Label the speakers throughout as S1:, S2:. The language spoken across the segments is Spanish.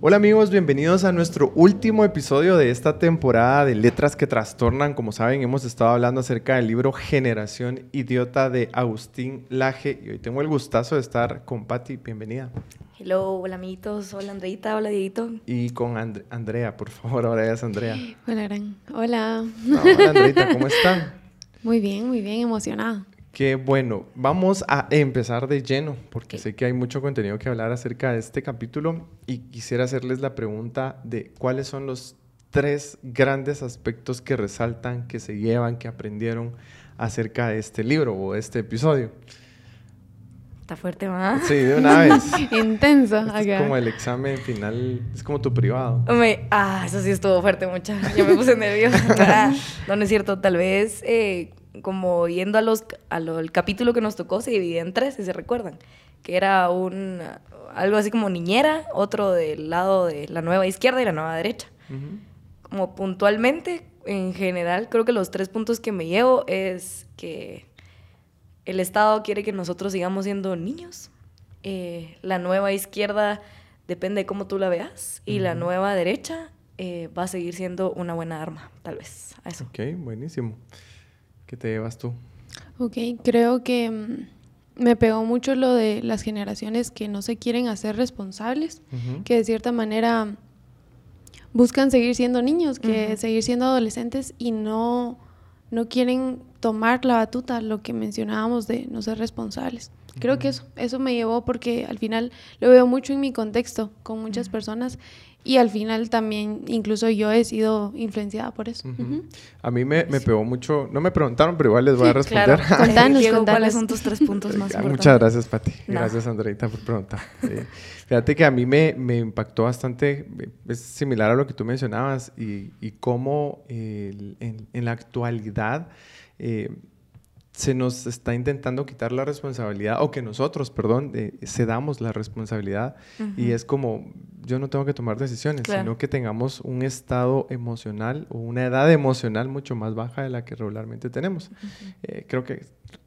S1: Hola amigos, bienvenidos a nuestro último episodio de esta temporada de Letras que Trastornan. Como saben, hemos estado hablando acerca del libro Generación Idiota de Agustín Laje y hoy tengo el gustazo de estar con Patti. Bienvenida.
S2: Hello, hola amiguitos, hola Andreita, hola Dieguito.
S1: Y con Andrea, por favor, ahora es Andrea.
S3: Hola, Gran. Hola.
S1: hola Andreita, ¿cómo están?
S3: Muy bien, muy bien, emocionada.
S1: Qué bueno, vamos a empezar de lleno, porque sé que hay mucho contenido que hablar acerca de este capítulo y quisiera hacerles la pregunta de cuáles son los tres grandes aspectos que resaltan, que se llevan, que aprendieron acerca de este libro o de este episodio.
S2: Está fuerte, ¿verdad?
S1: Sí, de una vez.
S3: Intenso.
S1: Este es como el examen final, es como tu privado.
S2: ah, eso sí estuvo fuerte mucho. Yo me puse nerviosa. no, no es cierto. Tal vez, eh, como yendo a los, al capítulo que nos tocó, se dividía en tres, si se recuerdan. Que era un, algo así como niñera, otro del lado de la nueva izquierda y la nueva derecha. Como puntualmente, en general, creo que los tres puntos que me llevo es que el Estado quiere que nosotros sigamos siendo niños. Eh, la nueva izquierda depende de cómo tú la veas. Y la nueva derecha eh, va a seguir siendo una buena arma, tal vez. A eso.
S1: Ok, buenísimo. ¿Qué te llevas tú?
S3: Ok, creo que mm, me pegó mucho lo de las generaciones que no se quieren hacer responsables, que de cierta manera buscan seguir siendo niños, que seguir siendo adolescentes y no no quieren tomar la batuta, lo que mencionábamos de no ser responsables. Creo que eso, eso me llevó porque al final lo veo mucho en mi contexto con muchas personas y al final también incluso yo he sido influenciada por eso.
S1: A mí me, me, pegó mucho, no me preguntaron, pero igual les voy a responder.
S2: Claro. contanos, Diego, ¿cuáles son tus tres puntos más importantes?
S1: Muchas gracias, Pati. Gracias, Andreita, por preguntar. fíjate que a mí me, me, impactó bastante, es similar a lo que tú mencionabas y, y cómo en, en, la actualidad... Eh, se nos está intentando quitar la responsabilidad, o que nosotros, perdón, eh, cedamos la responsabilidad. Y es como, yo no tengo que tomar decisiones, sino que tengamos un estado emocional o una edad emocional mucho más baja de la que regularmente tenemos. Eh, creo que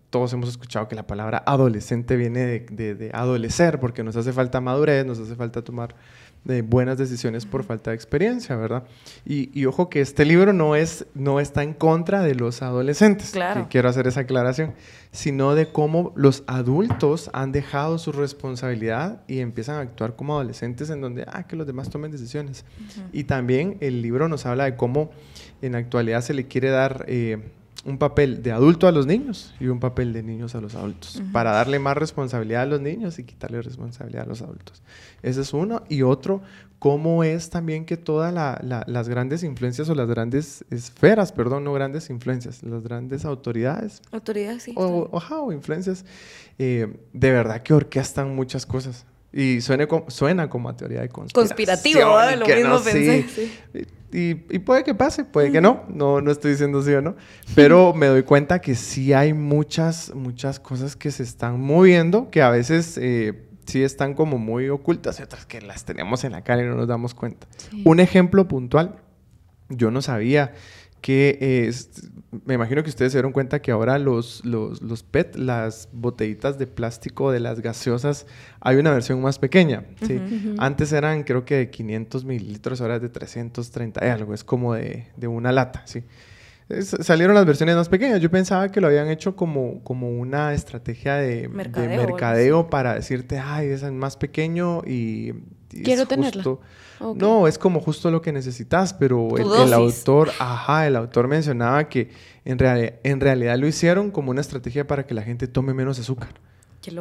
S1: todos hemos escuchado que la palabra adolescente viene de, de, de, adolecer, porque nos hace falta madurez, nos hace falta tomar de buenas decisiones por falta de experiencia, ¿verdad? Y, ojo que este libro no, es, no está en contra de los adolescentes,
S2: claro.
S1: quiero hacer esa aclaración, sino de cómo los adultos han dejado su responsabilidad y empiezan a actuar como adolescentes en donde, ah, que los demás tomen decisiones. Y también el libro nos habla de cómo en la actualidad se le quiere dar... Eh, un papel de adulto a los niños y un papel de niños a los adultos, para darle más responsabilidad a los niños y quitarle responsabilidad a los adultos. Ese es uno. Y otro, cómo es también que todas las grandes influencias o las grandes esferas, perdón, no grandes influencias, las grandes autoridades.
S2: Autoridades, sí.
S1: O, o influencias, eh, de verdad que orquestan muchas cosas. Y suena como, suena como a teoría de conspiración.
S2: Conspirativo, Lo mismo pensé. Sí.
S1: Y, puede que pase, puede que no. no. No estoy diciendo sí o no. Pero me doy cuenta que sí hay muchas, muchas cosas que se están moviendo, que a veces eh, sí están como muy ocultas y otras que las tenemos en la cara y no nos damos cuenta. Un ejemplo puntual, yo no sabía que me imagino que ustedes se dieron cuenta que ahora los, los, los, PET, las botellitas de plástico de las gaseosas, hay una versión más pequeña. ¿sí? Antes eran creo que de 500 mililitros, ahora es de 330 y algo, es como de, de una lata. ¿sí? Salieron las versiones más pequeñas. Yo pensaba que lo habían hecho como, como una estrategia de mercadeo, para decirte, ay, es más pequeño y...
S3: Quiero tenerlo.
S1: No, es como justo lo que necesitas, pero el, autor, ajá, el autor mencionaba que en, en realidad lo hicieron como una estrategia para que la gente tome menos azúcar.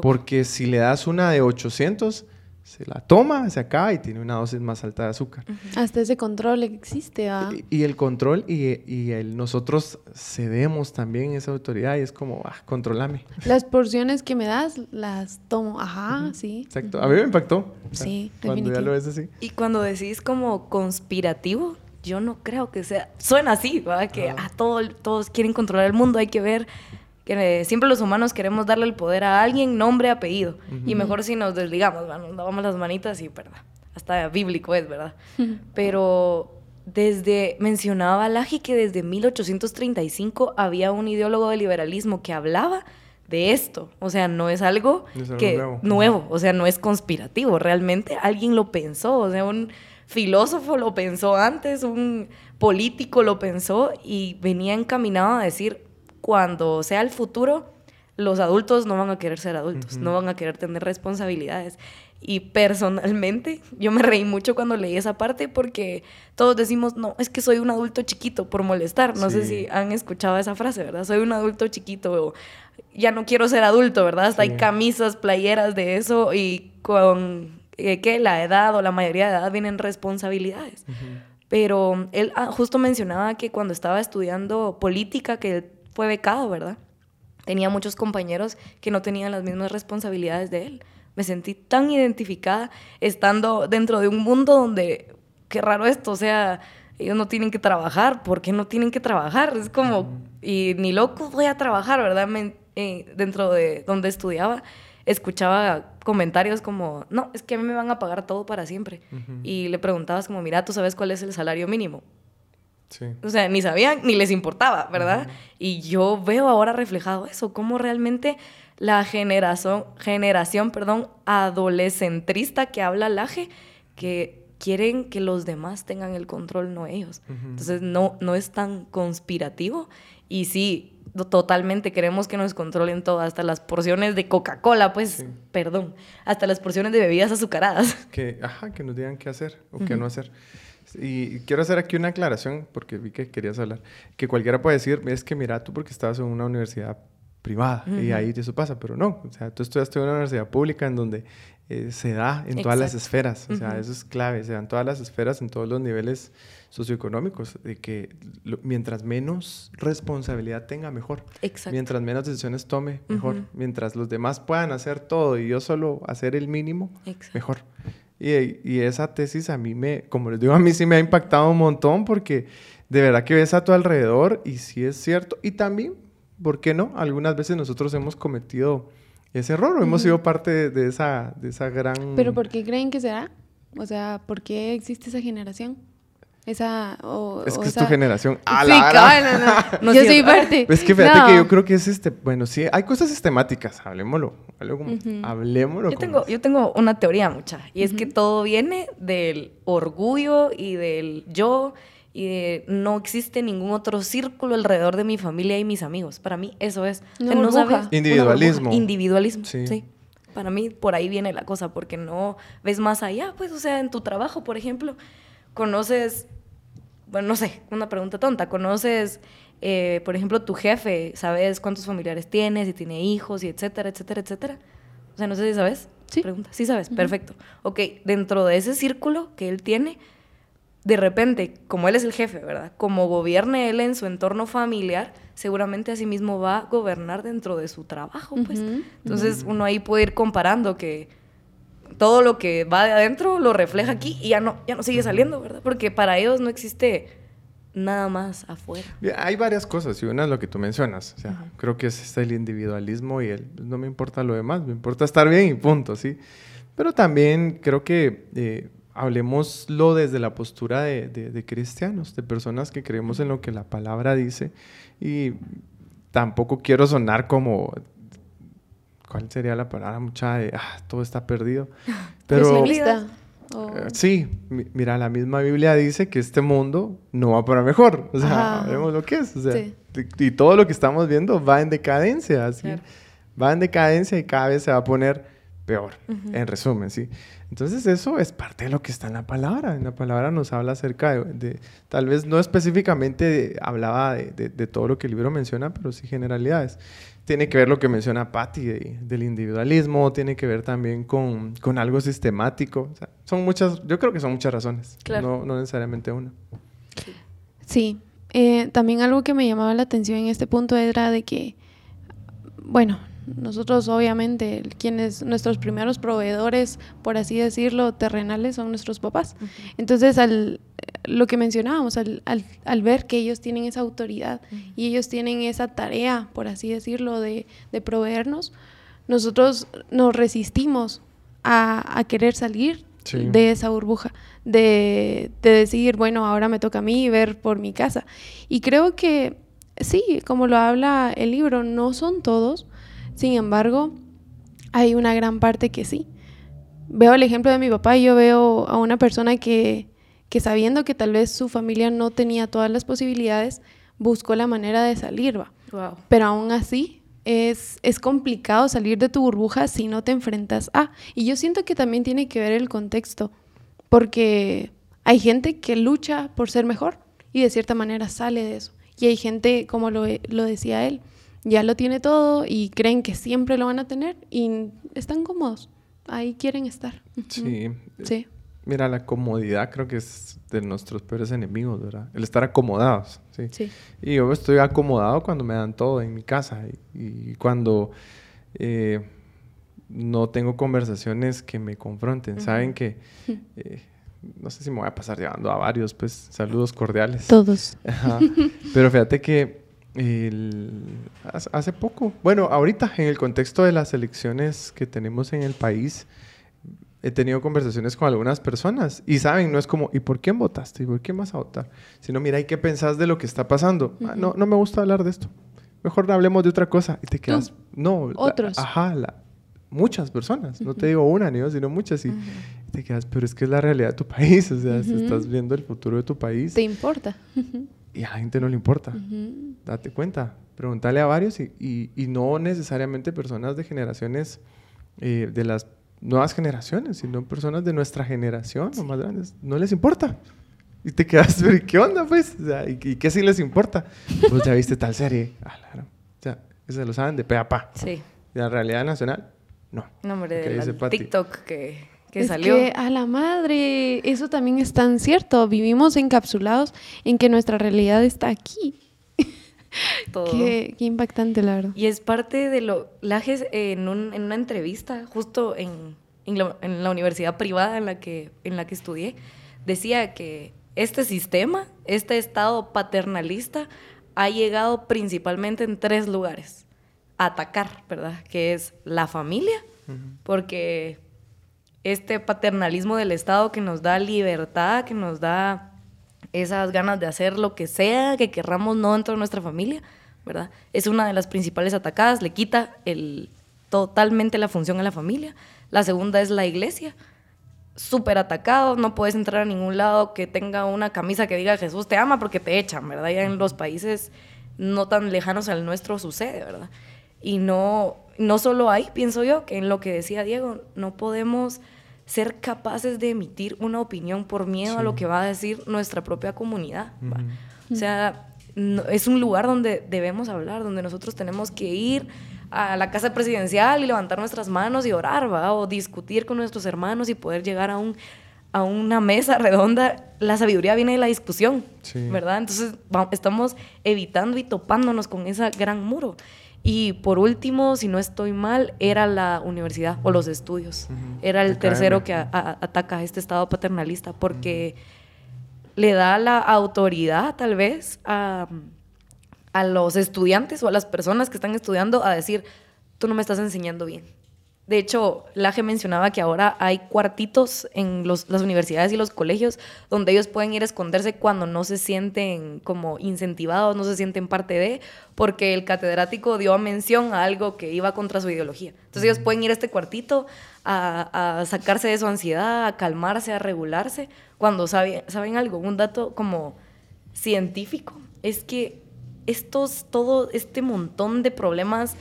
S1: Porque si le das una de 800 se la toma, se acaba y tiene una dosis más alta de azúcar.
S3: Hasta ese control existe. ¿ah?
S1: Y, el control y, y el, nosotros cedemos también esa autoridad y es como, ah, controlame.
S3: Las porciones que me das las tomo, ajá, sí.
S1: Exacto, a mí me impactó.
S3: Sí,
S1: Cuando ya lo ves así.
S2: Y cuando decís como conspirativo, yo no creo que sea, suena así, ¿verdad? Que a todo, todos quieren controlar el mundo, hay que ver que siempre los humanos queremos darle el poder a alguien, nombre, apellido. Y mejor si nos desligamos, nos damos las manitas y, ¿verdad? Hasta bíblico es, ¿verdad? Pero desde, mencionaba Laji que desde 1835 había un ideólogo del liberalismo que hablaba de esto. O sea, no es algo,
S1: No es algo
S2: que
S1: nuevo.
S2: nuevo, o sea, no es conspirativo, realmente alguien lo pensó, o sea, un filósofo lo pensó antes, un político lo pensó y venía encaminado a decir, cuando sea el futuro, los adultos no van a querer ser adultos, no van a querer tener responsabilidades. Y personalmente, yo me reí mucho cuando leí esa parte porque todos decimos, no, es que soy un adulto chiquito por molestar. No sé
S1: Sí.
S2: si han escuchado esa frase, ¿verdad? Soy un adulto chiquito o ya no quiero ser adulto, ¿verdad? Hasta
S1: Sí.
S2: hay camisas, playeras de eso y con eh, que la edad o la mayoría de edad vienen responsabilidades. Pero él ah, justo mencionaba que cuando estaba estudiando política, que fue becado, ¿verdad? Tenía muchos compañeros que no tenían las mismas responsabilidades de él. Me sentí tan identificada estando dentro de un mundo donde, qué raro esto, o sea, ellos no tienen que trabajar, ¿por qué no tienen que trabajar? Es como, y ni loco voy a trabajar, ¿verdad? Me- eh, dentro de donde estudiaba, escuchaba comentarios como, no, es que a mí me van a pagar todo para siempre. Y le preguntabas como, mira, ¿tú sabes cuál es el salario mínimo?
S1: Sí.
S2: O sea, ni sabían ni les importaba, ¿verdad? Y yo veo ahora reflejado eso, cómo realmente la generación, generación perdón, adolescentrista que habla Laje, que quieren que los demás tengan el control, no ellos. Entonces, no, no es tan conspirativo. Y sí, totalmente queremos que nos controlen todo, hasta las porciones de Coca-Cola, pues,
S1: Sí.
S2: perdón, hasta las porciones de bebidas azucaradas.
S1: Que, ajá, que nos digan qué hacer o qué no hacer. Y quiero hacer aquí una aclaración, porque vi que querías hablar, que cualquiera puede decir, es que mira tú porque estabas en una universidad privada y ahí eso pasa, pero no, o sea, tú estudiaste en una universidad pública en donde eh, se da en todas las esferas, o sea, eso es clave, se dan todas las esferas en todos los niveles socioeconómicos, de que lo- mientras menos responsabilidad tenga, mejor.
S2: Exacto.
S1: Mientras menos decisiones tome, mejor. Mientras los demás puedan hacer todo y yo solo hacer el mínimo,
S2: Exacto.
S1: mejor. Y, y esa tesis a mí me, como les digo, a mí sí me ha impactado un montón porque de verdad que ves a tu alrededor y sí es cierto. Y también, ¿por qué no? Algunas veces nosotros hemos cometido ese error o hemos sido parte de, de esa, de esa gran...
S3: ¿Pero por qué creen que será? O sea, ¿por qué existe esa generación? Esa... O,
S1: Es
S3: o
S1: que es
S3: esa-
S1: tu generación. ¡A
S3: Sí,
S1: la
S3: no, no.
S2: No
S3: Yo
S2: es
S3: soy parte.
S1: Es que fíjate
S3: No.
S1: que yo creo que es este... Bueno, sí, hay cosas sistemáticas. Hablemoslo. Hablemoslo. hablemoslo
S2: Yo
S1: como
S2: tengo,
S1: es.
S2: yo tengo una teoría mucha, y es que todo viene del orgullo y del yo, y de no existe ningún otro círculo alrededor de mi familia y mis amigos. Para mí eso es.
S3: Una burbuja.
S2: una
S1: Individualismo.
S2: Individualismo,
S1: Sí.
S2: sí. Para mí por ahí viene la cosa, porque no ves más allá, pues, o sea, en tu trabajo, por ejemplo, conoces, bueno, no sé, una pregunta tonta, conoces, eh, por ejemplo, tu jefe, sabes cuántos familiares tienes, si tiene hijos, y etcétera, etcétera, etcétera. O sea, no sé si sabes.
S3: Sí.
S2: Pregunta. Sí sabes, perfecto. Ok, dentro de ese círculo que él tiene, de repente, como él es el jefe, ¿verdad? Como gobierne él en su entorno familiar, seguramente así mismo va a gobernar dentro de su trabajo, pues. Entonces, uno ahí puede ir comparando que todo lo que va de adentro lo refleja aquí y ya no, ya no sigue saliendo, ¿verdad? Porque para ellos no existe nada más afuera.
S1: Hay varias cosas y una es lo que tú mencionas. O sea, creo que es el individualismo y el no me importa lo demás, me importa estar bien y punto, ¿sí? Pero también creo que eh, hablemoslo desde la postura de, de- de cristianos, de personas que creemos en lo que la palabra dice y tampoco quiero sonar como... ¿Cuál sería la palabra? Mucha de, ah, todo está perdido. Pero,
S3: Pesimista. O-
S1: eh, Sí, mi- mira, la misma Biblia dice que este mundo no va para mejor. O sea,
S3: Ajá.
S1: vemos lo que es. O sea,
S3: Sí.
S1: y, y todo lo que estamos viendo va en decadencia, así.
S2: Claro.
S1: Va en decadencia y cada vez se va a poner peor, en resumen, ¿sí? Entonces eso es parte de lo que está en la palabra. En la palabra nos habla acerca de, de- tal vez no específicamente de- hablaba de, de- de todo lo que el libro menciona, pero sí generalidades. Tiene que ver lo que menciona Patty de- del individualismo, tiene que ver también con, con algo sistemático. O sea, son muchas, yo creo que son muchas razones,
S2: Claro.
S1: no, no necesariamente una.
S3: Sí, eh, también algo que me llamaba la atención en este punto era de que, bueno, nosotros obviamente, quienes, nuestros primeros proveedores, por así decirlo, terrenales son nuestros papás. Entonces, al, lo que mencionábamos, al, al- al ver que ellos tienen esa autoridad y ellos tienen esa tarea, por así decirlo, de, de proveernos, nosotros nos resistimos a, a querer salir
S1: Sí.
S3: de esa burbuja, de, de decir, bueno, ahora me toca a mí ver por mi casa. Y creo que sí, como lo habla el libro, no son todos. Sin embargo, hay una gran parte que sí. Veo el ejemplo de mi papá y yo veo a una persona que, que sabiendo que tal vez su familia no tenía todas las posibilidades, buscó la manera de salir, va. Pero aún así es, es complicado salir de tu burbuja si no te enfrentas a. Y yo siento que también tiene que ver el contexto, porque hay gente que lucha por ser mejor y de cierta manera sale de eso. Y hay gente, como lo, lo decía él, ya lo tiene todo y creen que siempre lo van a tener y están cómodos. Ahí quieren estar.
S1: Sí.
S3: Sí.
S1: Mira, la comodidad creo que es de nuestros peores enemigos, ¿verdad? El estar acomodados, ¿sí?
S3: Sí.
S1: Y yo estoy acomodado cuando me dan todo en mi casa y, cuando eh, no tengo conversaciones que me confronten. Saben que, eh, no sé si me voy a pasar llevando a varios, pues saludos cordiales.
S3: Todos.
S1: Pero fíjate que hace poco, bueno, ahorita en el contexto de las elecciones que tenemos en el país, he tenido conversaciones con algunas personas y saben, no es como, ¿y por quién votaste? ¿Y por quién vas a votar? Sino, mira, ¿y qué pensás de lo que está pasando? Ah, no, no me gusta hablar de esto. Mejor hablemos de otra cosa. Y te quedas, no.
S3: Otros.
S1: ajá, muchas personas. No te digo una ni dos, sino muchas. Y, te quedas, pero es que es la realidad de tu país. O sea, estás viendo el futuro de tu país.
S3: Te importa.
S1: y a la gente no le importa. Date cuenta. Pregúntale a varios y, y, no necesariamente personas de generaciones eh, de las nuevas generaciones, sino personas de nuestra generación o más grandes. No les importa. Y te quedas, pero ¿qué onda, pues? ¿y, qué sí les importa? Pues ya viste tal serie. Ah, claro. O sea, se lo saben de pe a pa.
S2: Sí.
S1: Y la realidad nacional, no.
S2: No, hombre, de TikTok que, que salió.
S3: Que a la madre, eso también es tan cierto. Vivimos encapsulados en que nuestra realidad está aquí. Todo. Qué, impactante, la verdad.
S2: Y es parte de lo... Lajes en, en una entrevista, justo en, en, la, universidad privada en la, que, en la que estudié, decía que este sistema, este estado paternalista, ha llegado principalmente en tres lugares. atacar, ¿verdad? Que es la familia, porque este paternalismo del Estado que nos da libertad, que nos da esas ganas de hacer lo que sea que querramos no dentro de nuestra familia, ¿verdad? Es una de las principales atacadas, le quita el, totalmente la función a la familia. La segunda es la iglesia, súper atacado, no puedes entrar a ningún lado que tenga una camisa que diga Jesús te ama porque te echan, ¿verdad? Ya en los países no tan lejanos al nuestro sucede, ¿verdad? Y no, no solo hay, pienso yo, que en lo que decía Diego, no podemos ser capaces de emitir una opinión por miedo a lo que va a decir nuestra propia comunidad. O sea, es un lugar donde debemos hablar, donde nosotros tenemos que ir a la casa presidencial y levantar nuestras manos y orar, ¿va? O discutir con nuestros hermanos y poder llegar a un a una mesa redonda, la sabiduría viene de la discusión, ¿verdad? Entonces estamos evitando y topándonos con ese gran muro. Y por último, si no estoy mal, era la universidad o los estudios. Era el tercero que ataca a este estado paternalista porque le da la autoridad tal vez a, a los estudiantes o a las personas que están estudiando a decir, tú no me estás enseñando bien de hecho, Laje mencionaba que ahora hay cuartitos en las universidades y los colegios donde ellos pueden ir a esconderse cuando no se sienten como incentivados, no se sienten parte de, porque el catedrático dio mención a algo que iba contra su ideología. Entonces ellos pueden ir a este cuartito a, sacarse de su ansiedad, a calmarse, a regularse, cuando saben, saben algo, un dato como científico, es que estos, todo este montón de problemas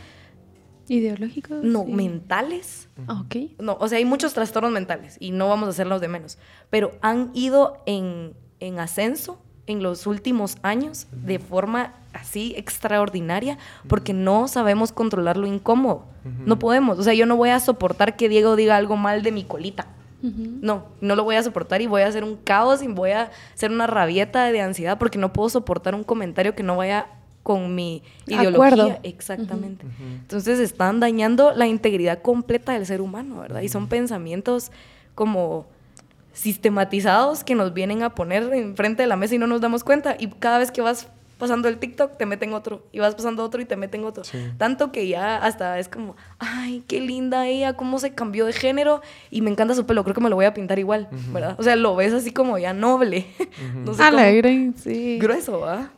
S3: ¿Ideológicos?
S2: No, mentales.
S3: Ah, ok.
S2: No, o sea, hay muchos trastornos mentales y no vamos a hacerlos de menos. Pero han ido en, en ascenso en los últimos años de forma así extraordinaria porque no sabemos controlar lo incómodo. No podemos. O sea, yo no voy a soportar que Diego diga algo mal de mi colita. No, no lo voy a soportar y voy a hacer un caos y voy a hacer una rabieta de ansiedad porque no puedo soportar un comentario que no vaya con mi ideología. Exactamente. Entonces están dañando la integridad completa del ser humano, ¿verdad? Y son pensamientos como sistematizados que nos vienen a poner enfrente de la mesa y no nos damos cuenta. Y cada vez que vas pasando el TikTok, te meten otro. Y vas pasando otro y te meten otro. Tanto que ya hasta es como, ay, qué linda ella, cómo se cambió de género. Y me encanta su pelo, creo que me lo voy a pintar igual, ¿verdad? O sea, lo ves así como ya noble.
S3: Alegre, sí.
S2: Grueso, ¿va?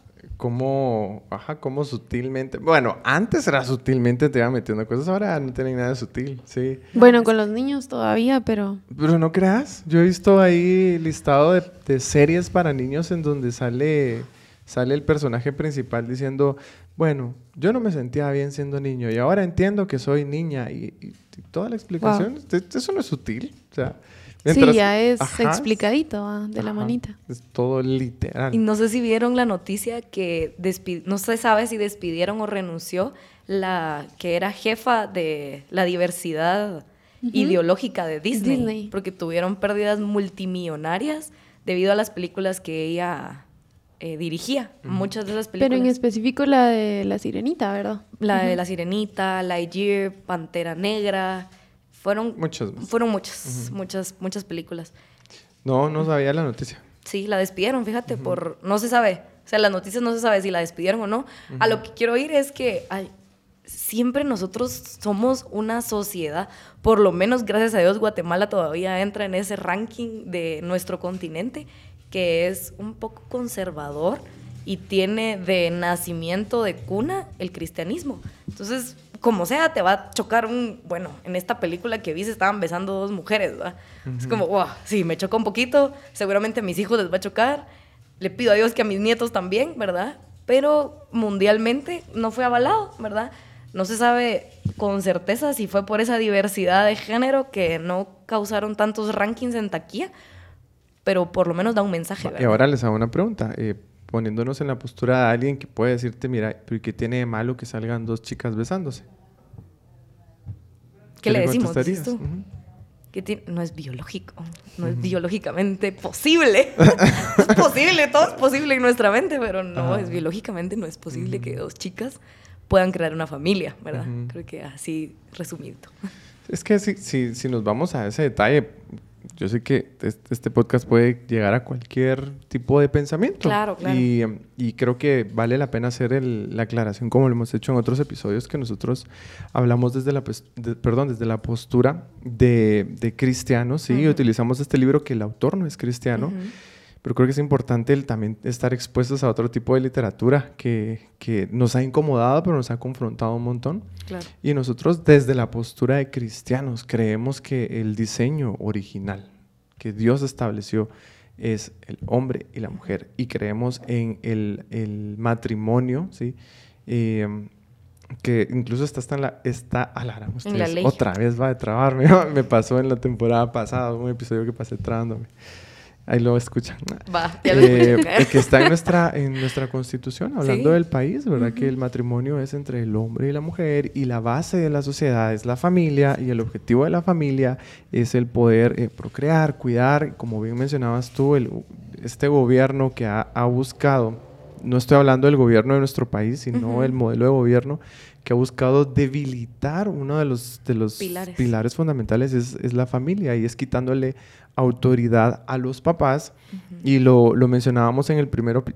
S1: Cómo, ajá, cómo sutilmente, bueno, antes era sutilmente te iba metiendo cosas, ahora no tiene nada de sutil, sí.
S3: Bueno, con los niños todavía, pero...
S1: Pero no creas, yo he visto ahí listado de, de series para niños en donde sale, sale el personaje principal diciendo, bueno, yo no me sentía bien siendo niño y ahora entiendo que soy niña y, y- y toda la explicación, eso no es sutil, o sea...
S3: sí, ya es
S1: Ajá,
S3: explicadito ah, de la manita.
S1: Es todo literal.
S2: Y no sé si vieron la noticia que despi- no se sabe si despidieron o renunció la que era jefa de la diversidad ideológica de Disney,
S3: Disney.
S2: porque tuvieron pérdidas multimillonarias debido a las películas que ella eh, dirigía. Muchas de esas películas.
S3: Pero en específico la de la sirenita, ¿verdad?
S2: La de La Sirenita, Lightyear, Pantera Negra. Fueron,
S1: Muchas más.
S2: fueron muchas, muchas, muchas películas.
S1: No, no sabía la noticia.
S2: Sí, la despidieron, fíjate, por... No se sabe. O sea, las noticias no se sabe si la despidieron o no. A lo que quiero ir es que ay, siempre nosotros somos una sociedad, por lo menos gracias a Dios Guatemala todavía entra en ese ranking de nuestro continente, que es un poco conservador y tiene de nacimiento, de cuna, el cristianismo. Entonces, como sea, te va a chocar un... Bueno, en esta película que vi se estaban besando dos mujeres, ¿verdad? Es como, wow, sí, me choca un poquito, seguramente a mis hijos les va a chocar, le pido a Dios que a mis nietos también, ¿verdad? Pero mundialmente no fue avalado, ¿verdad? No se sabe con certeza si fue por esa diversidad de género que no causaron tantos rankings en taquilla, pero por lo menos da un mensaje,
S1: Y
S2: ¿verdad?
S1: ahora les hago una pregunta. eh, poniéndonos en la postura de alguien que puede decirte, mira, pero ¿y qué tiene de malo que salgan dos chicas besándose?
S2: ¿Qué le decimos? dices tú? Tiene- no es biológico, no es biológicamente posible. es posible, todo es posible en nuestra mente, pero no es biológicamente, no es posible que dos chicas puedan crear una familia, ¿verdad? Creo que así resumido.
S1: Es que si, si, si nos vamos a ese detalle, yo sé que es- este podcast puede llegar a cualquier tipo de pensamiento.
S2: Claro, claro.
S1: Y, y creo que vale la pena hacer el- la aclaración, como lo hemos hecho en otros episodios, que nosotros hablamos desde la, de- perdón, desde la postura de, de cristianos, ¿sí? Y utilizamos este libro que el autor no es cristiano.
S2: Ujú.
S1: Pero creo que es importante el también estar expuestos a otro tipo de literatura que, que nos ha incomodado, pero nos ha confrontado un montón.
S2: Claro.
S1: Y nosotros desde la postura de cristianos creemos que el diseño original que Dios estableció es el hombre y la mujer. Y creemos en el, el matrimonio, ¿sí? Eh, que incluso está, está en la... Está, a la gran,
S2: En la ley.
S1: Otra vez va a trabarme. Me pasó en la temporada pasada, un episodio que pasé trabándome. Ahí lo escuchan.
S2: Va, ya lo
S1: Eh, que está en nuestra, en nuestra constitución, hablando
S2: Sí.
S1: del país, ¿verdad? Que el matrimonio es entre el hombre y la mujer y la base de la sociedad es la familia y el objetivo de la familia es el poder eh, procrear, cuidar, como bien mencionabas tú, el, este gobierno que ha, ha buscado, no estoy hablando del gobierno de nuestro país, sino
S2: Ujú.
S1: el modelo de gobierno que ha buscado debilitar uno de los, de los
S2: Pilares.
S1: pilares fundamentales es, es la familia y es quitándole autoridad a los papás y lo, lo mencionábamos en el primer, opi-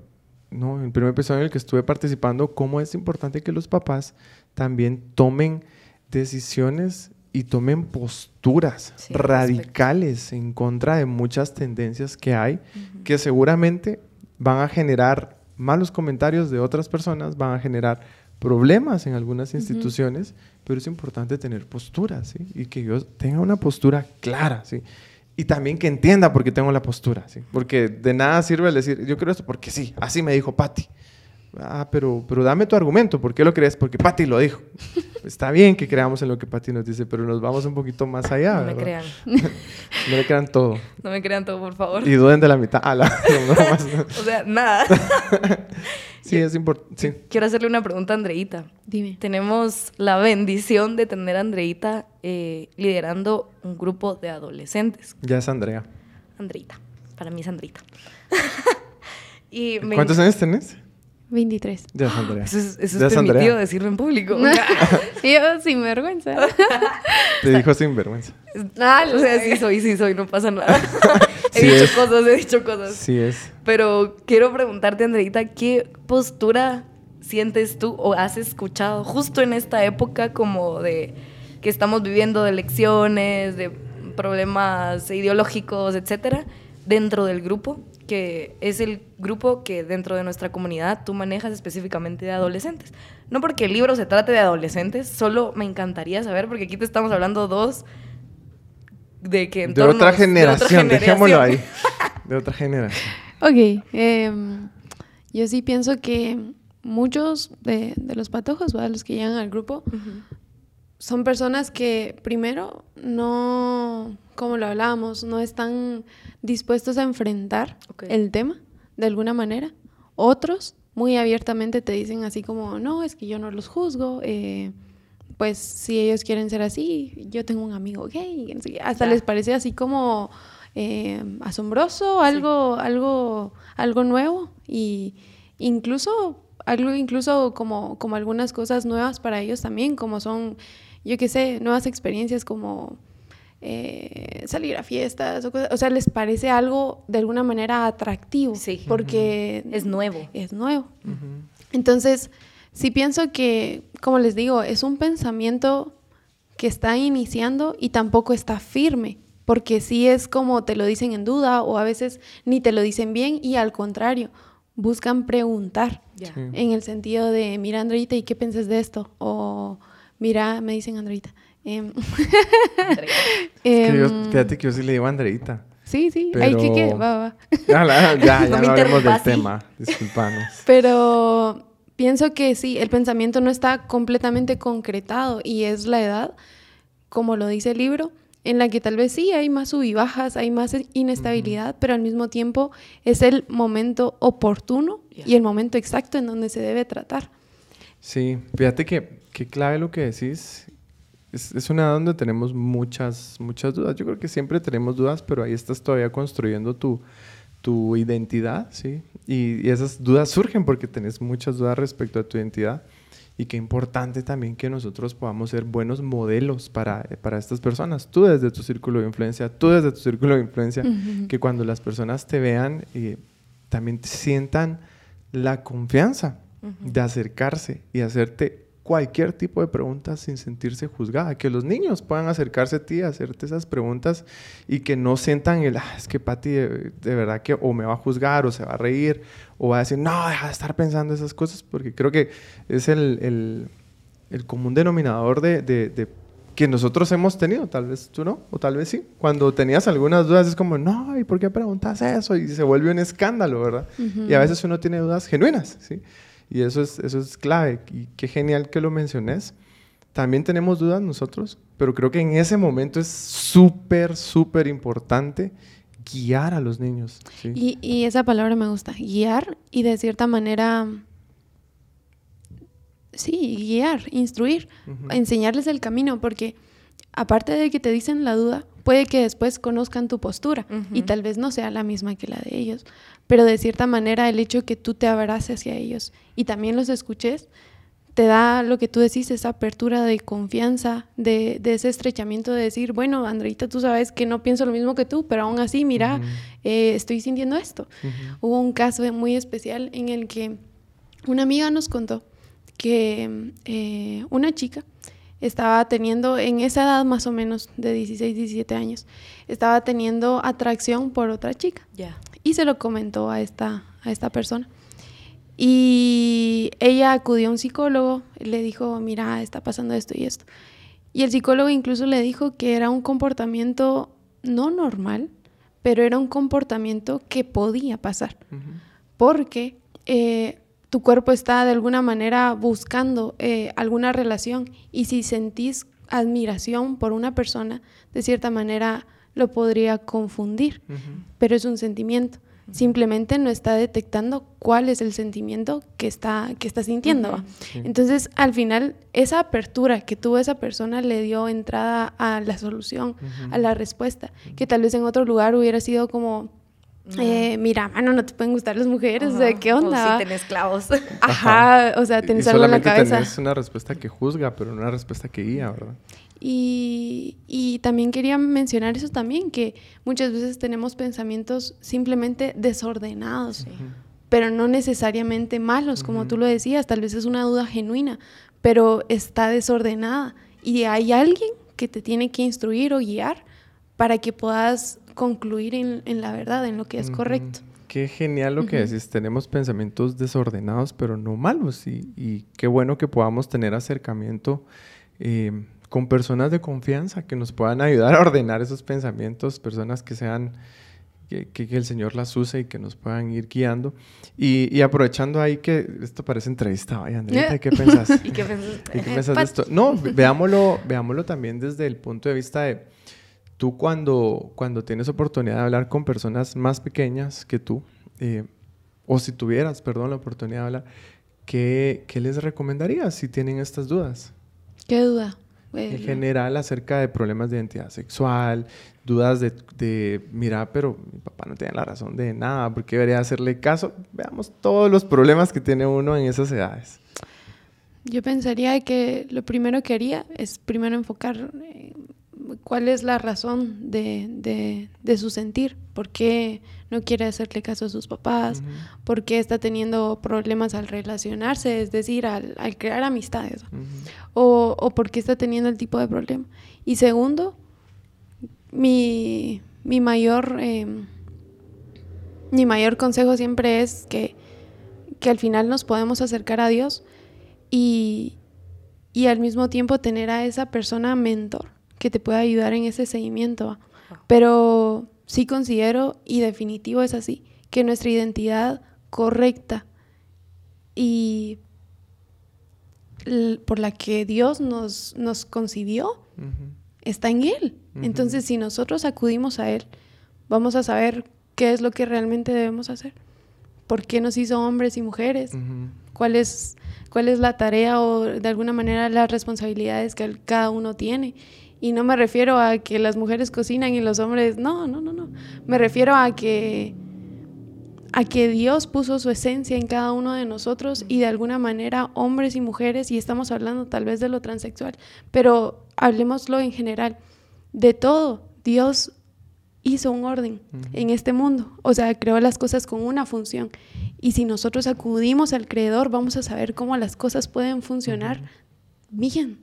S1: no, en el primer episodio en el que estuve participando, cómo es importante que los papás también tomen decisiones y tomen posturas
S2: Sí,
S1: radicales en contra de muchas tendencias que hay, que seguramente van a generar malos comentarios de otras personas, van a generar problemas en algunas instituciones, pero es importante tener posturas, ¿sí? Y que yo tenga una postura clara, ¿sí? Y también que entienda por qué tengo la postura, ¿sí? Porque de nada sirve el decir, yo creo esto porque sí, así me dijo Patti. Ah, pero, pero dame tu argumento, ¿por qué lo crees? Porque Patti lo dijo. Está bien que creamos en lo que Patti nos dice, pero nos vamos un poquito más allá.
S2: No me
S1: ¿verdad?
S2: crean.
S1: No le crean todo.
S2: No me crean todo, por favor.
S1: Y duden de la mitad. Ah, la- no, no más.
S2: O sea, nada.
S1: Sí, es importante. Sí.
S2: Quiero hacerle una pregunta a Andreita.
S3: Dime.
S2: Tenemos la bendición de tener a Andreita eh, liderando un grupo de adolescentes.
S1: Ya es Andrea.
S2: Andreita. Para mí es Andreita. y me-
S1: ¿Cuántos años tenés?
S3: 23.
S1: Ya es Andrea.
S2: Eso es, eso es
S1: Andrea.
S2: permitido decirlo en público.
S3: Yo sin vergüenza.
S1: Te dijo sin vergüenza.
S2: Ah, o sea, sí soy, sí soy, no pasa nada. he
S1: Sí
S2: dicho
S1: es.
S2: cosas, he dicho cosas.
S1: Sí es.
S2: Pero quiero preguntarte, Andreita, ¿qué postura sientes tú o has escuchado justo en esta época como de que estamos viviendo de elecciones, de problemas ideológicos, etcétera? Dentro del grupo, que es el grupo que dentro de nuestra comunidad tú manejas específicamente de adolescentes. No porque el libro se trate de adolescentes, solo me encantaría saber, porque aquí te estamos hablando dos de que
S1: de otra generación, dejémoslo ahí. De otra generación.
S3: Ok, em, yo sí pienso que muchos de, los patojos, los que llegan al grupo, son personas que primero no, como lo hablábamos, no están dispuestos a enfrentar el tema de alguna manera. Otros muy abiertamente te dicen así como, no, es que yo no los juzgo, eh, pues si ellos quieren ser así, yo tengo un amigo gay, hasta les parece así como eh, asombroso, algo, algo, algo nuevo. Y incluso algo incluso como, como algunas cosas nuevas para ellos también, como son yo qué sé, nuevas experiencias como eh, salir a fiestas o cosas, o sea, les parece algo de alguna manera atractivo.
S2: Sí.
S3: Porque
S2: es nuevo.
S3: Es nuevo. Entonces, sí pienso que, como les digo, es un pensamiento que está iniciando y tampoco está firme, porque sí es como te lo dicen en duda o a veces ni te lo dicen bien y al contrario, buscan preguntar en el sentido de, mira Andreita, ¿y qué piensas de esto? O Mira, me dicen Andreita. Eh,
S1: fíjate que yo sí le digo Andreita.
S3: Sí, sí, Pero... que quede, va, va.
S1: Ya, ya, no, hablemos del tema, disculpanos.
S3: Pero pienso que sí, el pensamiento no está completamente concretado y es la edad, como lo dice el libro, en la que tal vez sí hay más sub y bajas, hay más inestabilidad, pero al mismo tiempo es el momento oportuno y el momento exacto en donde se debe tratar.
S1: Sí, fíjate que qué clave lo que decís. Es, es, una donde tenemos muchas, muchas dudas. Yo creo que siempre tenemos dudas, pero ahí estás todavía construyendo tu, tu identidad, ¿sí? Y, esas dudas surgen porque tenés muchas dudas respecto a tu identidad. Y qué importante también que nosotros podamos ser buenos modelos para, para estas personas. Tú desde tu círculo de influencia, tú desde tu círculo de influencia, que cuando las personas te vean, eh, también sientan la confianza de acercarse y hacerte cualquier tipo de preguntas sin sentirse juzgada, que los niños puedan acercarse a ti, hacerte esas preguntas y que no sientan el, ah, es que Pati de, verdad que o me va a juzgar o se va a reír o va a decir, no, deja de estar pensando esas cosas, porque creo que es el, el, común denominador de, de, que nosotros hemos tenido, tal vez tú no, o tal vez sí. Cuando tenías algunas dudas es como, no, ¿y por qué preguntas eso? Y se vuelve un escándalo, ¿verdad? Y a veces uno tiene dudas genuinas, ¿sí? Y eso es, eso es clave. Y qué genial que lo menciones. También tenemos dudas nosotros, pero creo que en ese momento es súper, súper importante guiar a los niños.
S3: Y, y, esa palabra me gusta, guiar y de cierta manera, sí, guiar, instruir, enseñarles el camino, porque aparte de que te dicen la duda, puede que después conozcan tu postura y tal vez no sea la misma que la de ellos, pero de cierta manera el hecho de que tú te abraces hacia ellos y también los escuches, te da lo que tú decís, esa apertura de confianza, de, ese estrechamiento de decir, bueno, Andreita, tú sabes que no pienso lo mismo que tú, pero aún así, mira, eh, estoy sintiendo esto. Hubo un caso muy especial en el que una amiga nos contó que eh, una chica estaba teniendo, en esa edad más o menos de 16, 17 años, estaba teniendo atracción por otra chica. Y se lo comentó a esta, a esta persona. Y ella acudió a un psicólogo, le dijo, mira, está pasando esto y esto. Y el psicólogo incluso le dijo que era un comportamiento no normal, pero era un comportamiento que podía pasar. Porque eh, tu cuerpo está de alguna manera buscando eh, alguna relación y si sentís admiración por una persona, de cierta manera lo podría confundir, pero es un sentimiento. Simplemente no está detectando cuál es el sentimiento que está, que está sintiendo. Entonces, al final, esa apertura que tuvo esa persona le dio entrada a la solución, a la respuesta, que tal vez en otro lugar hubiera sido como, eh, mira, mano, no te pueden gustar las mujeres, o sea, ¿qué onda?
S2: O si tenés clavos.
S3: Ajá, o sea, tenés algo en la cabeza.
S1: Es una respuesta que juzga, pero no una respuesta que guía, ¿verdad?
S3: Y, y, también quería mencionar eso también, que muchas veces tenemos pensamientos simplemente desordenados, pero no necesariamente malos, como tú lo decías, tal vez es una duda genuina, pero está desordenada y hay alguien que te tiene que instruir o guiar para que puedas concluir en, la verdad, en lo que es correcto.
S1: Qué genial lo que decís. Tenemos pensamientos desordenados, pero no malos. Y, qué bueno que podamos tener acercamiento eh, con personas de confianza que nos puedan ayudar a ordenar esos pensamientos, personas que sean que, el Señor las use y que nos puedan ir guiando. Y, aprovechando ahí que esto parece entrevista, vaya, Andrea, ¿qué pensás? ¿Y qué pensás, de esto? No, veámoslo, veámoslo también desde el punto de vista de tú cuando, cuando tienes oportunidad de hablar con personas más pequeñas que tú, eh, o si tuvieras, perdón, la oportunidad de hablar, ¿qué, ¿qué les recomendarías si tienen estas dudas?
S3: ¿Qué duda?
S1: En general acerca de problemas de identidad sexual, dudas de, de, mira, pero mi papá no tiene la razón de nada, ¿por qué debería hacerle caso? Veamos todos los problemas que tiene uno en esas edades.
S3: Yo pensaría que lo primero que haría es primero enfocar eh, cuál es la razón de, su sentir, por qué no quiere hacerle caso a sus papás, por qué está teniendo problemas al relacionarse, es decir, al, crear amistades, o, o por qué está teniendo el tipo de problema. Y segundo, mi, mayor, em, mi mayor consejo siempre es que, que, al final nos podemos acercar a Dios y, y, al mismo tiempo tener a esa persona mentor que te pueda ayudar en ese seguimiento. Pero sí considero, y definitivo es así, que nuestra identidad correcta y por la que Dios nos, nos concibió está en Él. Entonces, si nosotros acudimos a Él, vamos a saber qué es lo que realmente debemos hacer. ¿Por qué nos hizo hombres y mujeres? ¿Cuál, es, ¿Cuál es la tarea o de alguna manera las responsabilidades que cada uno tiene? Y no me refiero a que las mujeres cocinan y los hombres, no, no, no, no. Me refiero a que a que Dios puso su esencia en cada uno de nosotros y de alguna manera hombres y mujeres, y estamos hablando tal vez de lo transexual, pero hablemoslo en general, de todo, Dios hizo un orden en este mundo, o sea, creó las cosas con una función. Y si nosotros acudimos al creador, vamos a saber cómo las cosas pueden funcionar bien.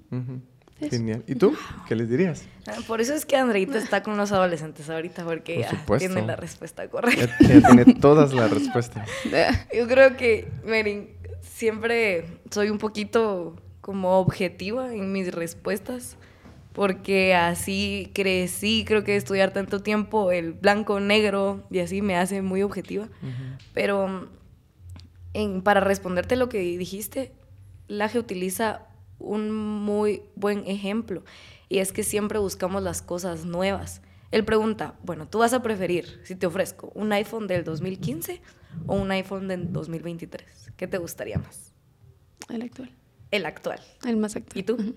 S1: Genial. ¿Y tú? ¿Qué les dirías?
S2: Ah, por eso es que Andreita está con los adolescentes ahorita, porque ya tiene la respuesta correcta.
S1: Ella, tiene todas las respuestas.
S2: Yo creo que, miren, siempre soy un poquito como objetiva en mis respuestas, porque así crecí, creo que estudiar tanto tiempo el blanco, negro y así me hace muy objetiva. Pero en, para responderte lo que dijiste, Laje utiliza un muy buen ejemplo y es que siempre buscamos las cosas nuevas. Él pregunta, bueno, tú vas a preferir, si te ofrezco, un iPhone del 2015 o un iPhone del 2023. ¿Qué te gustaría más?
S3: El actual.
S2: El actual.
S3: El más actual.
S2: ¿Y tú?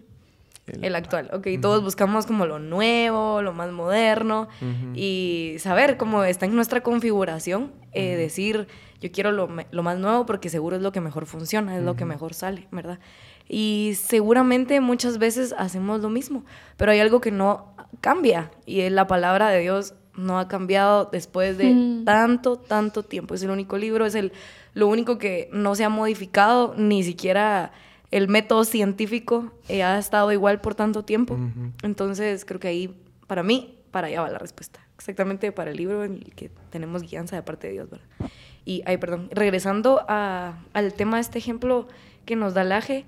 S2: El, actual, ok. Todos buscamos como lo nuevo, lo más moderno y saber cómo está en nuestra configuración, eh, decir, yo quiero lo, lo, más nuevo porque seguro es lo que mejor funciona, es lo que mejor sale, ¿verdad? Y seguramente muchas veces hacemos lo mismo, pero hay algo que no cambia y la palabra de Dios no ha cambiado después de mm. tanto, tanto tiempo. Es el único libro, es el, lo único que no se ha modificado, ni siquiera el método científico eh, ha estado igual por tanto tiempo. Entonces creo que ahí, para mí, para allá va la respuesta. Exactamente para el libro en el que tenemos guianza de parte de Dios, ¿verdad? Y, ay, perdón, regresando a, al tema de este ejemplo que nos da Laje,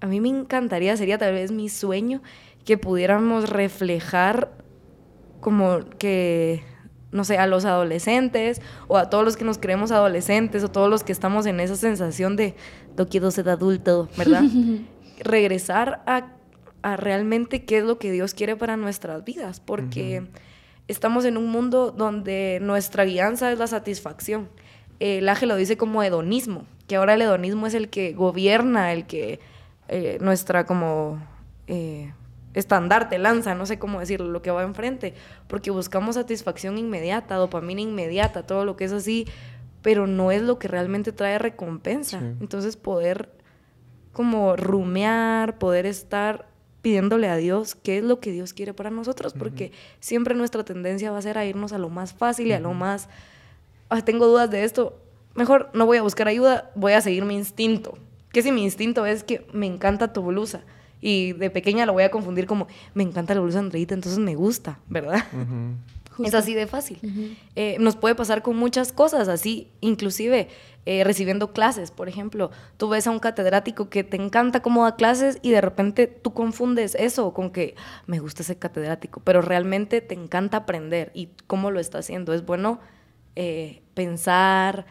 S2: a mí me encantaría, sería tal vez mi sueño, que pudiéramos reflejar como que, no sé, a los adolescentes o a todos los que nos creemos adolescentes o todos los que estamos en esa sensación de no quiero ser adulto, ¿verdad? Regresar a, a, realmente qué es lo que Dios quiere para nuestras vidas, porque estamos en un mundo donde nuestra guianza es la satisfacción. El ángel lo dice como hedonismo que ahora el hedonismo es el que gobierna, el que eh, nuestra como eh, estandarte lanza, no sé cómo decirlo, lo que va enfrente, porque buscamos satisfacción inmediata, dopamina inmediata, todo lo que es así, pero no es lo que realmente trae recompensa. Entonces poder como rumear, poder estar pidiéndole a Dios qué es lo que Dios quiere para nosotros, porque siempre nuestra tendencia va a ser a irnos a lo más fácil y a lo más, ah, tengo dudas de esto, mejor no voy a buscar ayuda, voy a seguir mi instinto. ¿Qué si mi instinto es que me encanta tu blusa? Y de pequeña lo voy a confundir como, me encanta la blusa Andreita, entonces me gusta, ¿verdad? Es así de fácil. Eh, nos puede pasar con muchas cosas, así, inclusive eh, recibiendo clases, por ejemplo. Tú ves a un catedrático que te encanta cómo da clases y de repente tú confundes eso con que me gusta ese catedrático, pero realmente te encanta aprender y cómo lo está haciendo. Es bueno eh, pensar,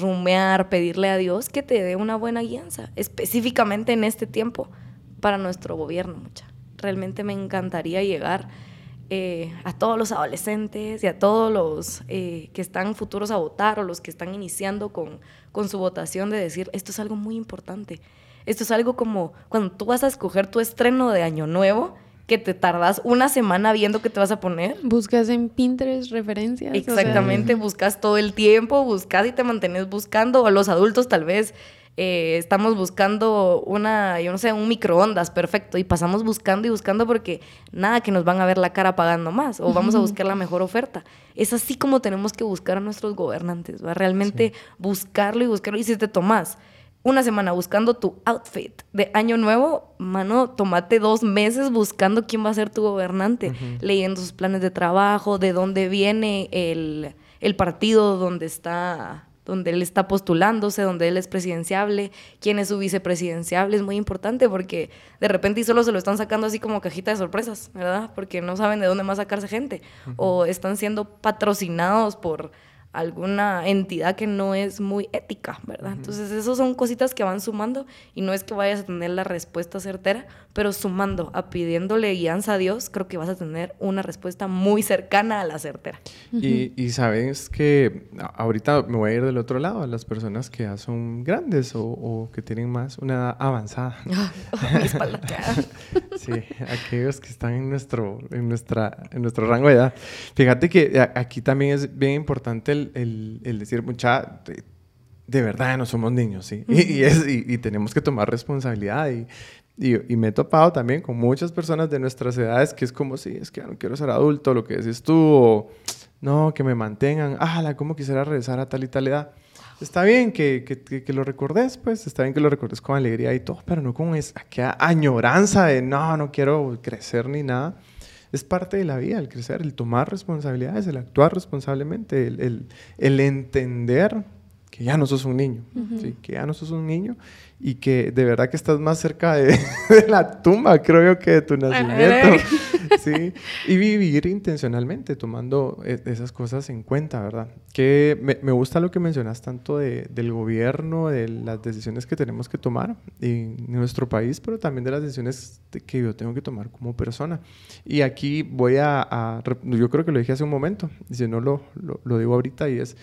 S2: rumear, pedirle a Dios que te dé una buena guianza, específicamente en este tiempo para nuestro gobierno, mucha. Realmente me encantaría llegar eh, a todos los adolescentes y a todos los eh, que están futuros a votar o los que están iniciando con, con su votación de decir, esto es algo muy importante. Esto es algo como cuando tú vas a escoger tu estreno de Año Nuevo, que te tardas una semana viendo qué te vas a poner.
S3: Buscas en Pinterest referencias.
S2: Exactamente, buscas todo el tiempo, buscas y te mantienes buscando. O los adultos tal vez eh, estamos buscando una, yo no sé, un microondas, perfecto, y pasamos buscando y buscando porque nada que nos van a ver la cara pagando más, o vamos a buscar la mejor oferta. Es así como tenemos que buscar a nuestros gobernantes, ¿va? Realmente buscarlo y buscarlo. Y si te tomas una semana buscando tu outfit de año nuevo, mano, tomate dos meses buscando quién va a ser tu gobernante, leyendo sus planes de trabajo, de dónde viene el, el partido donde está donde él está postulándose, donde él es presidenciable, quién es su vicepresidenciable, es muy importante porque de repente y solo se lo están sacando así como cajita de sorpresas, ¿verdad? Porque no saben de dónde más sacarse gente. O están siendo patrocinados por alguna entidad que no es muy ética, ¿verdad? Entonces, esas son cositas que van sumando y no es que vayas a tener la respuesta certera, pero sumando, a pidiéndole guianza a Dios, creo que vas a tener una respuesta muy cercana a la certera.
S1: y, sabes que ahorita me voy a ir del otro lado, a las personas que ya son grandes o, que tienen más una edad avanzada. Espalda Sí, aquellos que están en nuestro, en, nuestra, en nuestro rango de edad. Fíjate que aquí también es bien importante el, el, decir, mucha, de, verdad no somos niños, ¿sí? y, es, y, tenemos que tomar responsabilidad. Y, y, me he topado también con muchas personas de nuestras edades que es como, sí, es que no quiero ser adulto, lo que decís tú, o no, que me mantengan, ah, ¿cómo quisiera regresar a tal y tal edad? Está bien que, que, que, lo recordes, pues, está bien que lo recordes con alegría y todo, pero no con esa añoranza de no, no quiero crecer ni nada. Es parte de la vida el crecer, el tomar responsabilidades, el actuar responsablemente, el, el, el entender que ya no sos un niño, ¿sí? que ya no sos un niño y que de verdad que estás más cerca de, la tumba, creo yo, que de tu nacimiento. ¿sí? Y vivir intencionalmente, tomando e, esas cosas en cuenta, ¿verdad? Que me, gusta lo que mencionas tanto de, del gobierno, de las decisiones que tenemos que tomar en nuestro país, pero también de las decisiones que yo tengo que tomar como persona. Y aquí voy a, yo creo que lo dije hace un momento, si no lo, lo, lo digo ahorita, y es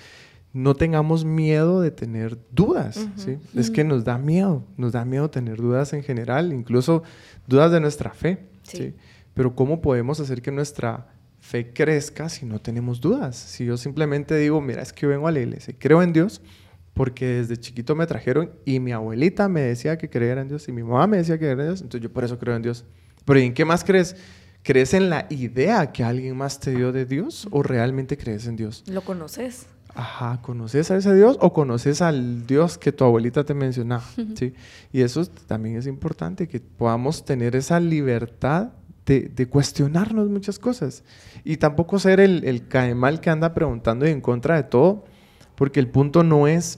S1: no tengamos miedo de tener dudas, ¿sí? Es que nos da miedo, nos da miedo tener dudas en general, incluso dudas de nuestra fe, sí. Pero ¿cómo podemos hacer que nuestra fe crezca si no tenemos dudas? Si yo simplemente digo, mira, es que vengo a la iglesia, creo en Dios, porque desde chiquito me trajeron y mi abuelita me decía que creía en Dios y mi mamá me decía que creía en Dios, entonces yo por eso creo en Dios. Pero ¿y en qué más crees? ¿Crees en la idea que alguien más te dio de Dios o realmente crees en Dios?
S2: ¿Lo conoces?
S1: Ajá, ¿conoces a ese Dios o conoces al Dios que tu abuelita te mencionaba? ¿sí? Y eso también es importante, que podamos tener esa libertad de, cuestionarnos muchas cosas. Y tampoco ser el, el caemal que anda preguntando y en contra de todo, porque el punto no es,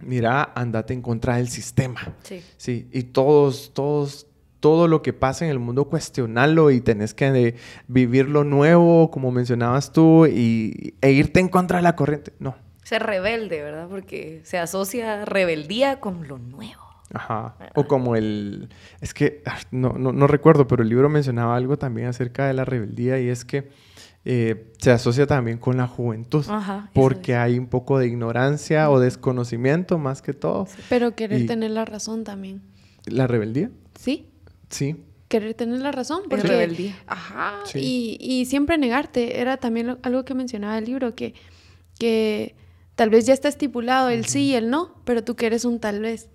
S1: mira, andate en contra del sistema. Sí. sí. Y todos, todos todo lo que pasa en el mundo, cuestionarlo y tenés que eh, vivir lo nuevo, como mencionabas tú, y, e irte en contra de la corriente. No.
S2: Ser rebelde, ¿verdad? Porque se asocia rebeldía con lo nuevo.
S1: Ajá. O como el... Es que ah, no, no, recuerdo, pero el libro mencionaba algo también acerca de la rebeldía y es que eh, se asocia también con la juventud. Ajá, porque hay un poco de ignorancia o desconocimiento más que todo.
S3: pero querer tener la razón también.
S1: ¿La rebeldía?
S3: Sí.
S1: Sí.
S3: Querer tener la razón. Porque, Ajá. Y, y, siempre negarte. Era también algo que mencionaba el libro, que, que tal vez ya está estipulado el sí y el no, pero tú quieres un tal vez.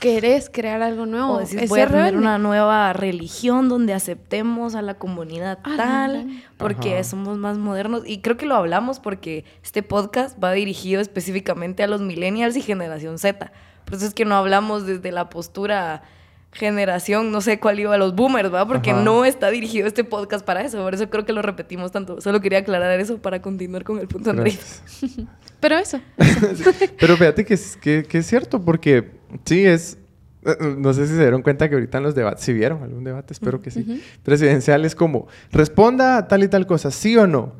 S3: Querés crear algo nuevo.
S2: O decir, voy a tener una nueva religión donde aceptemos a la comunidad tal, porque somos más modernos. Y creo que lo hablamos porque este podcast va dirigido específicamente a los millennials y generación Z. Por eso es que no hablamos desde la postura generación, no sé cuál iba a los boomers, ¿va? Porque no está dirigido este podcast para eso, por eso creo que lo repetimos tanto. Solo quería aclarar eso para continuar con el punto anterior.
S3: Pero eso.
S1: Pero fíjate que, que, que, es cierto, porque sí es. Eh, no sé si se dieron cuenta que ahorita en los debates, si vieron algún debate, espero que sí. Presidencial es como, responda a tal y tal cosa, sí o no.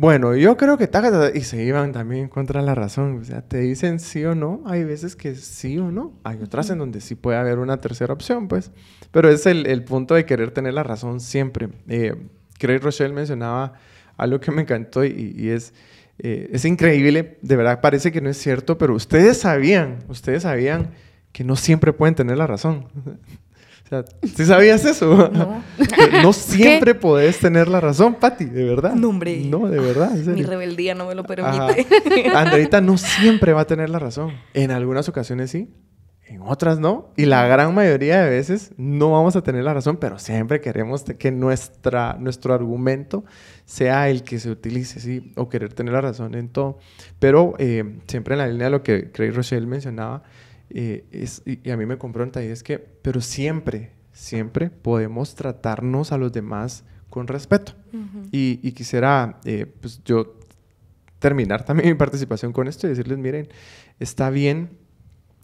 S1: Bueno, yo creo que y se iban también contra la razón. O sea, te dicen sí o no. Hay veces que sí o no. Hay otras en donde sí puede haber una tercera opción, pues. Pero es el, el punto de querer tener la razón siempre. Eh, Craig Rochelle mencionaba algo que me encantó y, y es eh, es increíble, de verdad parece que no es cierto, pero ustedes sabían, ustedes sabían que no siempre pueden tener la razón. sea, ¿sí sabías eso? No. no siempre puedes tener la razón, Patti, de verdad.
S2: No, hombre.
S1: No, de verdad.
S2: Mi rebeldía no me lo permite.
S1: Andreita no siempre va a tener la razón. En algunas ocasiones sí, en otras no. Y la gran mayoría de veces no vamos a tener la razón, pero siempre queremos que nuestra, nuestro argumento sea el que se utilice, ¿sí? O querer tener la razón en todo. Pero eh, siempre en la línea de lo que Craig Rochelle mencionaba, eh, es, y, a mí me confronta, y es que, pero siempre, siempre podemos tratarnos a los demás con respeto. y, quisiera, eh, pues yo terminar también mi participación con esto y decirles, miren, está bien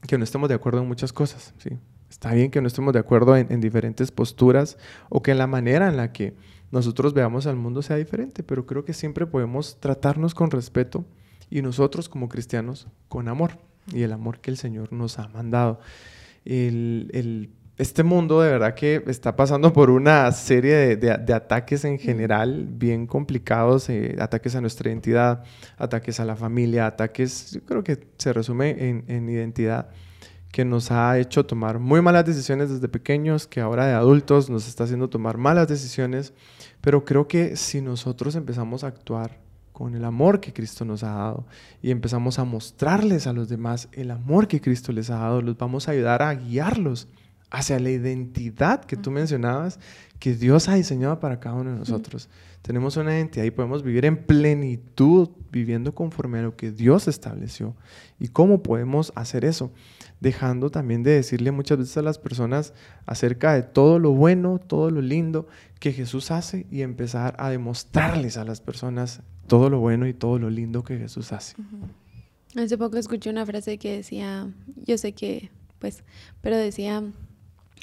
S1: que no estemos de acuerdo en muchas cosas, ¿sí? Está bien que no estemos de acuerdo en, diferentes posturas o que la manera en la que nosotros veamos al mundo sea diferente, pero creo que siempre podemos tratarnos con respeto y nosotros como cristianos con amor y el amor que el Señor nos ha mandado. El, el este mundo de verdad que está pasando por una serie de, ataques en general bien complicados, eh, ataques a nuestra identidad, ataques a la familia, ataques, yo creo que se resume en, en, identidad, que nos ha hecho tomar muy malas decisiones desde pequeños, que ahora de adultos nos está haciendo tomar malas decisiones, pero creo que si nosotros empezamos a actuar con el amor que Cristo nos ha dado y empezamos a mostrarles a los demás el amor que Cristo les ha dado, los vamos a ayudar a guiarlos hacia la identidad que tú mencionabas, que Dios ha diseñado para cada uno de nosotros. Tenemos una identidad y podemos vivir en plenitud, viviendo conforme a lo que Dios estableció. ¿Y cómo podemos hacer eso? Dejando también de decirle muchas veces a las personas acerca de todo lo bueno, todo lo lindo que Jesús hace y empezar a demostrarles a las personas todo lo bueno y todo lo lindo que Jesús hace.
S3: Hace poco escuché una frase que decía, yo sé que, pues, pero decía,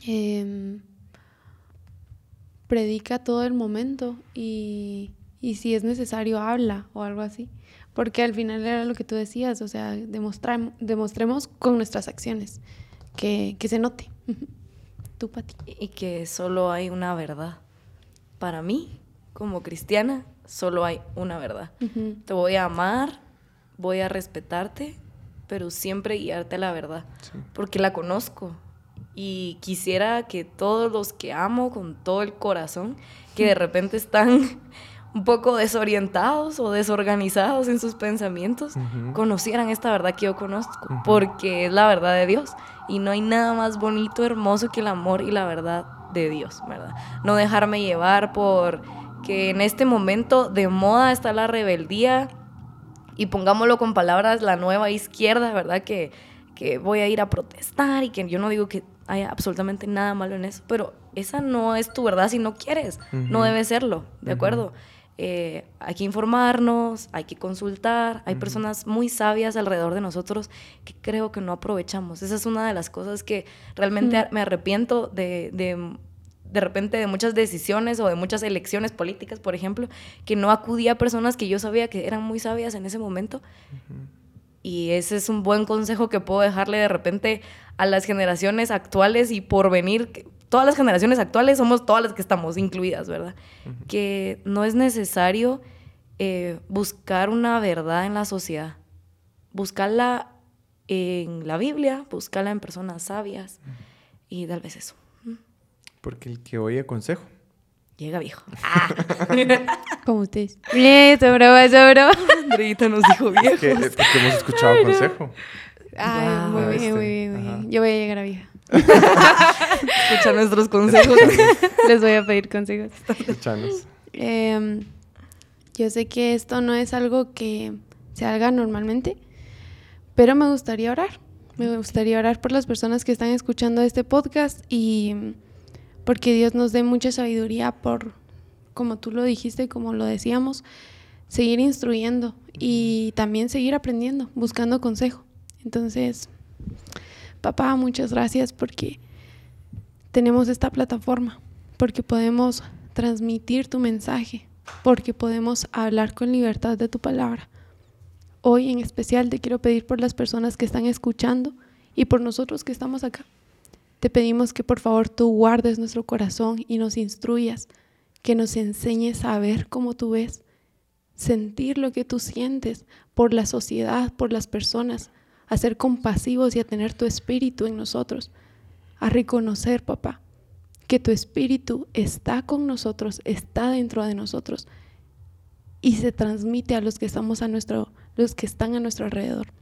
S3: Em, predica todo el momento y, si es necesario habla o algo así. Porque al final era lo que tú decías, o sea, demostremos con nuestras acciones que, se note. tú, Pati.
S2: Y que solo hay una verdad. Para mí, como cristiana, solo hay una verdad. Te voy a amar, voy a respetarte, pero siempre guiarte a la verdad. Porque la conozco, y quisiera que todos los que amo con todo el corazón, que de repente están un poco desorientados o desorganizados en sus pensamientos, conocieran esta verdad que yo conozco, porque es la verdad de Dios. Y no hay nada más bonito, hermoso que el amor y la verdad de Dios, ¿verdad? No dejarme llevar por que en este momento de moda está la rebeldía y pongámoslo con palabras, la nueva izquierda, ¿verdad? Que, que voy a ir a protestar y que yo no digo que hay absolutamente nada malo en eso, pero esa no es tu verdad si no quieres, no debe serlo, ¿de acuerdo? Eh, hay que informarnos, hay que consultar, hay personas muy sabias alrededor de nosotros que creo que no aprovechamos. Esa es una de las cosas que realmente me arrepiento de, de, de repente de muchas decisiones o de muchas elecciones políticas, por ejemplo, que no acudí a personas que yo sabía que eran muy sabias en ese momento. Y ese es un buen consejo que puedo dejarle de repente a las generaciones actuales y por venir, todas las generaciones actuales somos todas las que estamos incluidas, ¿verdad? Que no es necesario eh, buscar una verdad en la sociedad, buscarla en la Biblia, buscarla en personas sabias y tal vez eso.
S1: Porque el que oye consejo.
S2: Llega viejo.
S3: Como ustedes. Eso, bro, eso, bro.
S2: Andreita nos dijo viejo.
S1: Porque hemos escuchado consejo.
S3: Ay, muy, bien, muy bien, muy bien. Yo voy a llegar a vieja.
S2: Escucha nuestros consejos.
S3: Les voy a pedir consejos.
S1: Escuchanos.
S3: Em, yo sé que esto no es algo que se haga normalmente, pero me gustaría orar Me gustaría orar por las personas que están escuchando este podcast y porque Dios nos dé mucha sabiduría por, como tú lo dijiste, como lo decíamos, seguir instruyendo y también seguir aprendiendo, buscando consejo. Entonces, papá, muchas gracias porque tenemos esta plataforma, porque podemos transmitir tu mensaje, porque podemos hablar con libertad de tu palabra. Hoy en especial te quiero pedir por las personas que están escuchando y por nosotros que estamos acá. Te pedimos que por favor tú guardes nuestro corazón y nos instruyas, que nos enseñes a ver como tú ves, sentir lo que tú sientes por la sociedad, por las personas, a ser compasivos y a tener tu espíritu en nosotros, a reconocer, papá, que tu espíritu está con nosotros, está dentro de nosotros y se transmite a los que estamos a nuestro los que están a nuestro alrededor.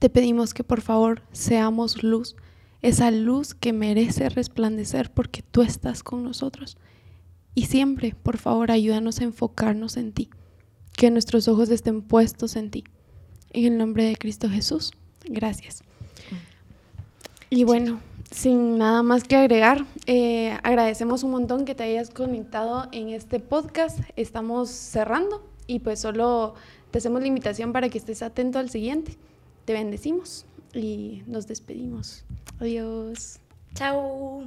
S3: Te pedimos que por favor seamos luz, esa luz que merece resplandecer porque tú estás con nosotros. Y siempre, por favor, ayúdanos a enfocarnos en ti, que nuestros ojos estén puestos en ti. En el nombre de Cristo Jesús, gracias. Y bueno, sin nada más que agregar, eh, agradecemos un montón que te hayas conectado en este podcast. Estamos cerrando y pues solo te hacemos la invitación para que estés atento al siguiente. Te bendecimos y nos despedimos. Adiós.
S2: Chao.